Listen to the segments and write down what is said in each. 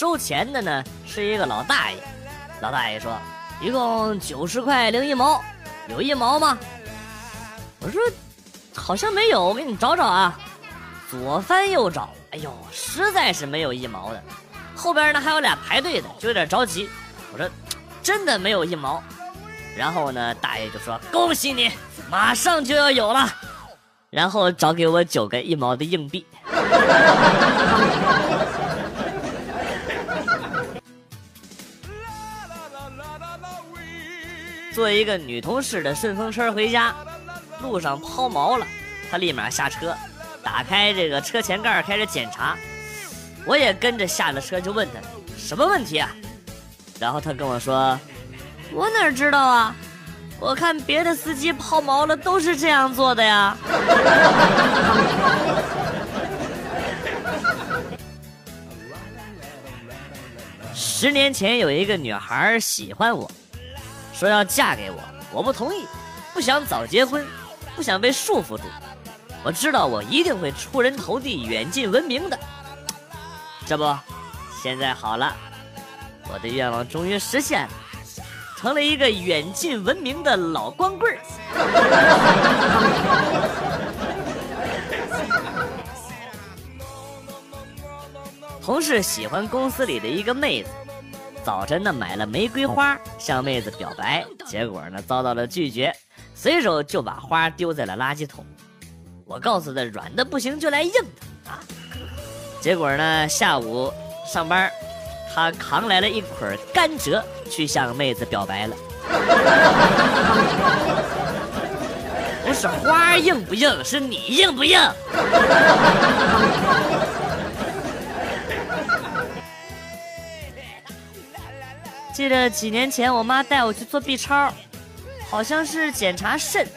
收钱的呢是一个老大爷。老大爷说：“一共九十块零一毛，有一毛吗？”我说：“好像没有，我给你找找啊。”左翻右找，哎呦，实在是没有一毛的。后边呢还有俩排队的，就有点着急。我说：“真的没有一毛。”然后呢，大爷就说：“恭喜你，马上就要有了。”然后找给我九个一毛的硬币。坐一个女同事的顺风车回家，路上抛锚了，她立马下车，打开这个车前盖开始检查。我也跟着下了车，就问她什么问题啊？然后她跟我说：“我哪知道啊？我看别的司机抛锚了都是这样做的呀。”十年前有一个女孩喜欢我，说要嫁给我，我不同意，不想早结婚，不想被束缚住。我知道我一定会出人头地、远近闻名的。这不，现在好了，我的愿望终于实现了，成了一个远近闻名的老光棍儿。同事喜欢公司里的一个妹子。早晨呢，买了玫瑰花向妹子表白，结果呢遭到了拒绝，随手就把花丢在了垃圾桶。我告诉他，软的不行就来硬的啊！结果呢，下午上班，他扛来了一捆甘蔗去向妹子表白了。不是花硬不硬，是你硬不硬。记得几年前，我妈带我去做 B 超，好像是检查肾，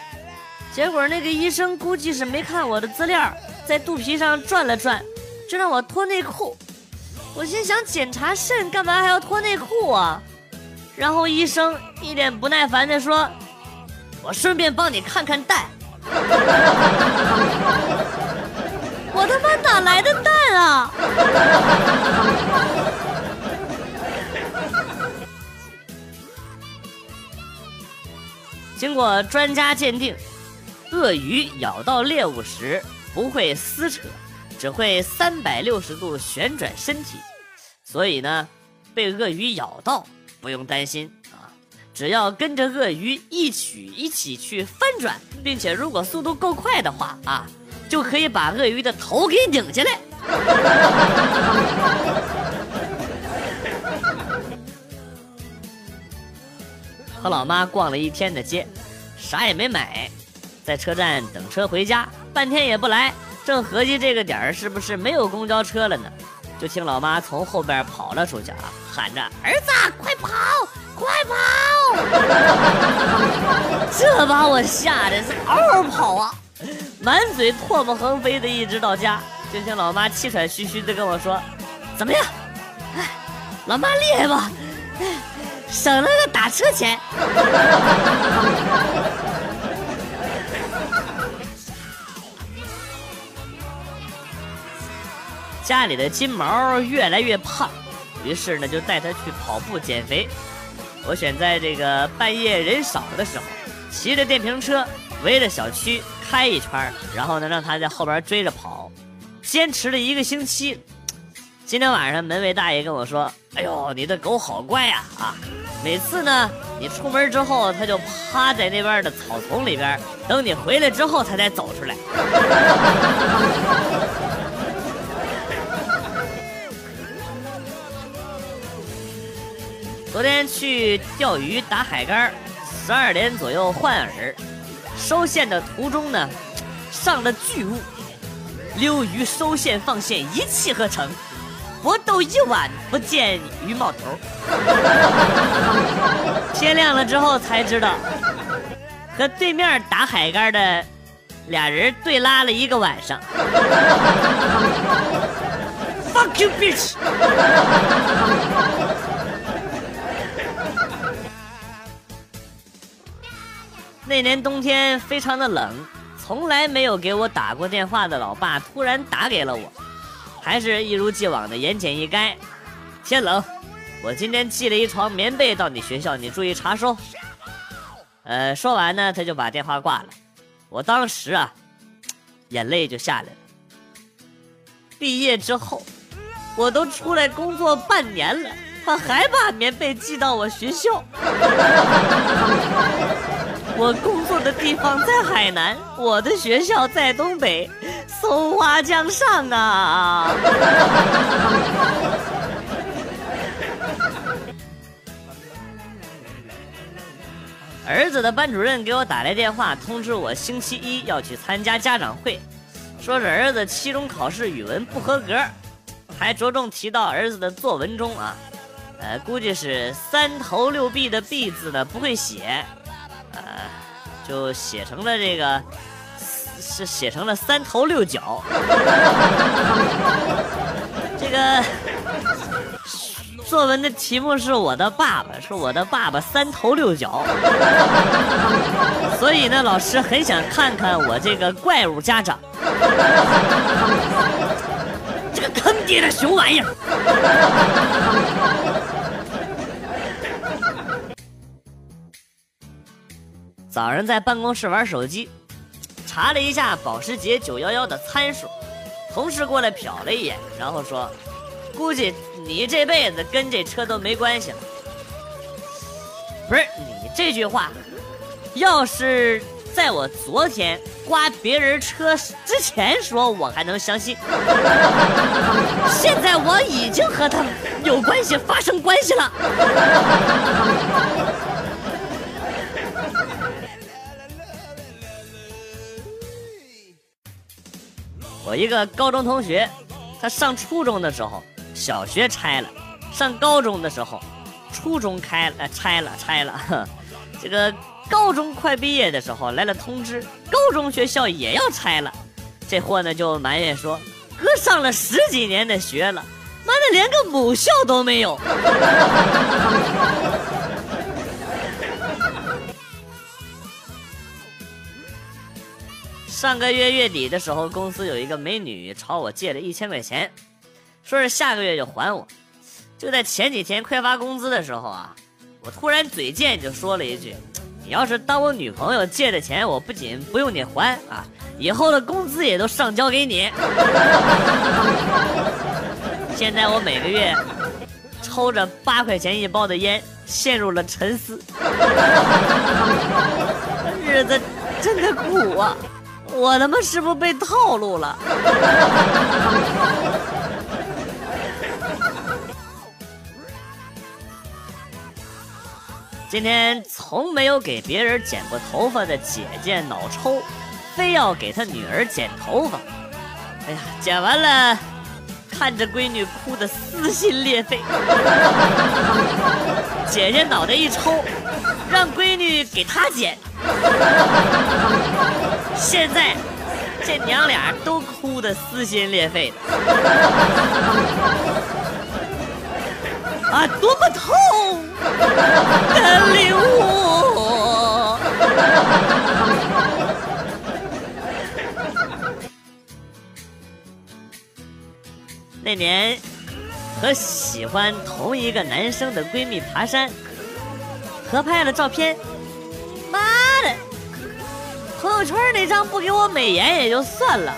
结果那个医生估计是没看我的资料，在肚皮上转了转，就让我脱内裤。我心想，检查肾干嘛还要脱内裤啊？然后医生一脸不耐烦地说：“我顺便帮你看看蛋。”我他妈哪来的蛋啊？经过专家鉴定，鳄鱼咬到猎物时不会撕扯，只会三百六十度旋转身体，所以呢，被鳄鱼咬到不用担心啊，只要跟着鳄鱼一起一起去翻转，并且如果速度够快的话啊，就可以把鳄鱼的头给拧下来。和老妈逛了一天的街，啥也没买，在车站等车回家，半天也不来。正合计这个点儿是不是没有公交车了呢？就听老妈从后边跑了出去啊，喊着：“儿子，快跑，快跑！” 这把我吓得是嗷嗷跑啊，满嘴唾沫横飞的，一直到家。就听老妈气喘吁吁的跟我说：“怎么样？哎，老妈厉害吧？”省了个打车钱。家里的金毛越来越胖，于是呢就带它去跑步减肥。我选在这个半夜人少的时候，骑着电瓶车围着小区开一圈，然后呢让它在后边追着跑，坚持了一个星期。今天晚上门卫大爷跟我说：“哎呦，你的狗好乖呀啊！”每次呢，你出门之后，它就趴在那边的草丛里边，等你回来之后，它才走出来。昨天去钓鱼打海竿，十二点左右换饵，收线的途中呢，上了巨物，溜鱼收线放线一气呵成，佛斗一晚，不见鱼冒头。天亮了之后才知道，和对面打海竿的俩人对拉了一个晚上。Fuck you, bitch！那年冬天非常的冷，从来没有给我打过电话的老爸突然打给了我，还是一如既往的言简意赅。天冷，我今天寄了一床棉被到你学校，你注意查收。呃，说完呢，他就把电话挂了。我当时啊，眼泪就下来了。毕业之后，我都出来工作半年了，他还把棉被寄到我学校。我工作的地方在海南，我的学校在东北，松花江上啊！儿子的班主任给我打来电话，通知我星期一要去参加家长会，说是儿子期中考试语文不合格，还着重提到儿子的作文中啊，呃，估计是三头六臂的“臂”字呢不会写。呃，就写成了这个，是写成了三头六脚。这个作文的题目是我的爸爸，是我的爸爸三头六脚。所以呢，老师很想看看我这个怪物家长，这个坑爹的熊玩意儿。早上在办公室玩手机，查了一下保时捷911的参数，同事过来瞟了一眼，然后说：“估计你这辈子跟这车都没关系了。”不是你这句话，要是在我昨天刮别人车之前说，我还能相信。现在我已经和他有关系，发生关系了。我一个高中同学，他上初中的时候，小学拆了；上高中的时候，初中开了，拆了，拆了。这个高中快毕业的时候来了通知，高中学校也要拆了。这货呢就埋怨说：“哥上了十几年的学了，妈的连个母校都没有。”上个月月底的时候，公司有一个美女朝我借了一千块钱，说是下个月就还我。就在前几天快发工资的时候啊，我突然嘴贱就说了一句：“你要是当我女朋友借的钱，我不仅不用你还啊，以后的工资也都上交给你。” 现在我每个月抽着八块钱一包的烟，陷入了沉思，日子真的苦啊。我他妈是不是被套路了？今天从没有给别人剪过头发的姐姐脑抽，非要给她女儿剪头发。哎呀，剪完了，看着闺女哭得撕心裂肺。姐姐脑袋一抽，让闺女给她剪。现在，这娘俩都哭得撕心裂肺的，啊，多么痛的领悟！那年和喜欢同一个男生的闺蜜爬山，合拍了照片。妈的！朋友圈那张不给我美颜也就算了，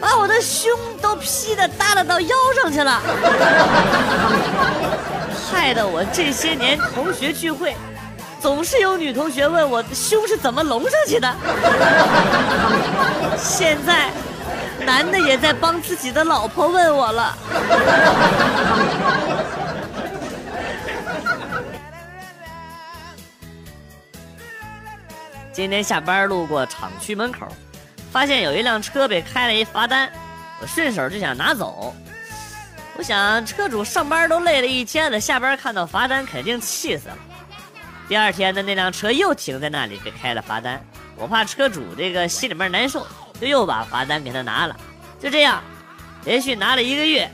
把我的胸都 P 的耷拉到腰上去了，害得我这些年同学聚会，总是有女同学问我胸是怎么隆上去的。现在，男的也在帮自己的老婆问我了。今天下班路过厂区门口，发现有一辆车被开了一罚单，我顺手就想拿走，我想车主上班都累了一天了，下班看到罚单肯定气死了。第二天的那辆车又停在那里，被开了罚单。我怕车主这个心里面难受，就又把罚单给他拿了。就这样，连续拿了一个月，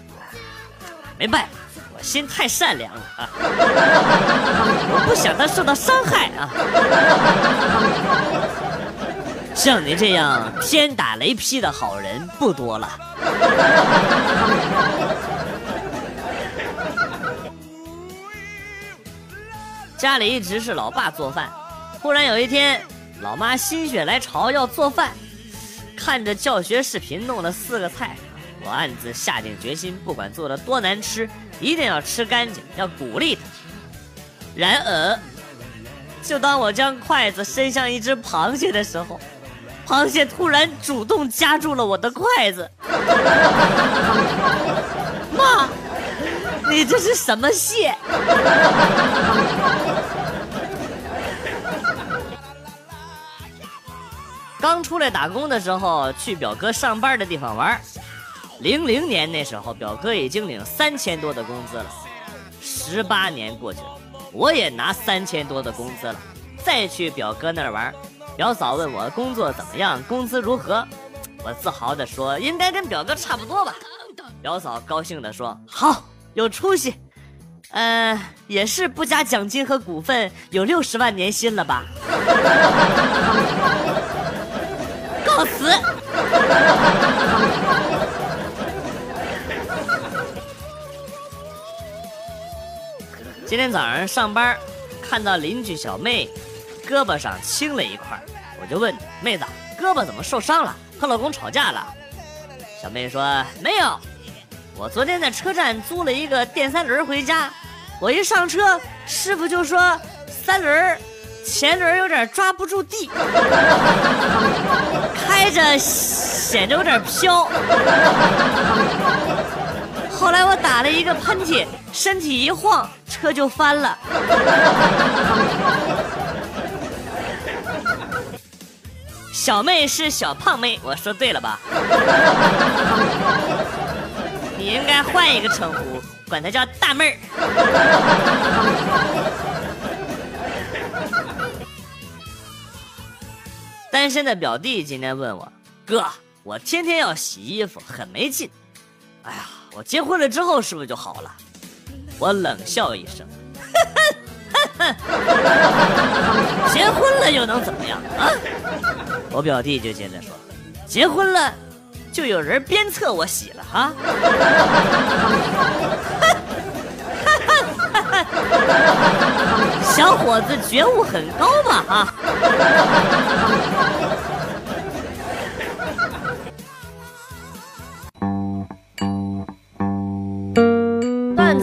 没办法，我心太善良了啊！我不想他受到伤害啊！像你这样天打雷劈的好人不多了。家里一直是老爸做饭，忽然有一天，老妈心血来潮要做饭，看着教学视频弄了四个菜，我暗自下定决心，不管做的多难吃，一定要吃干净，要鼓励他。然而，就当我将筷子伸向一只螃蟹的时候，螃蟹突然主动夹住了我的筷子。妈，你这是什么蟹？刚出来打工的时候，去表哥上班的地方玩。零零年那时候，表哥已经领三千多的工资了。十八年过去了，我也拿三千多的工资了。再去表哥那儿玩，表嫂问我工作怎么样，工资如何，我自豪地说应该跟表哥差不多吧。表嫂高兴地说好，有出息。呃，也是不加奖金和股份，有六十万年薪了吧？告辞。今天早上上班，看到邻居小妹胳膊上青了一块，我就问妹子：“胳膊怎么受伤了？和老公吵架了？”小妹说：“没有，我昨天在车站租了一个电三轮回家，我一上车，师傅就说三轮前轮有点抓不住地，开着显得有点飘。后来我打了一个喷嚏，身体一晃，车就翻了。小妹是小胖妹，我说对了吧？你应该换一个称呼，管她叫大妹儿。单身的表弟今天问我：“哥，我天天要洗衣服，很没劲。哎呀，我结婚了之后是不是就好了？”我冷笑一声：“ 结婚了又能怎么样啊？”我表弟就接着说：“结婚了，就有人鞭策我洗了哈。”小伙子觉悟很高嘛哈。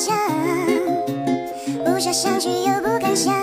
想，不想想去，又不敢想。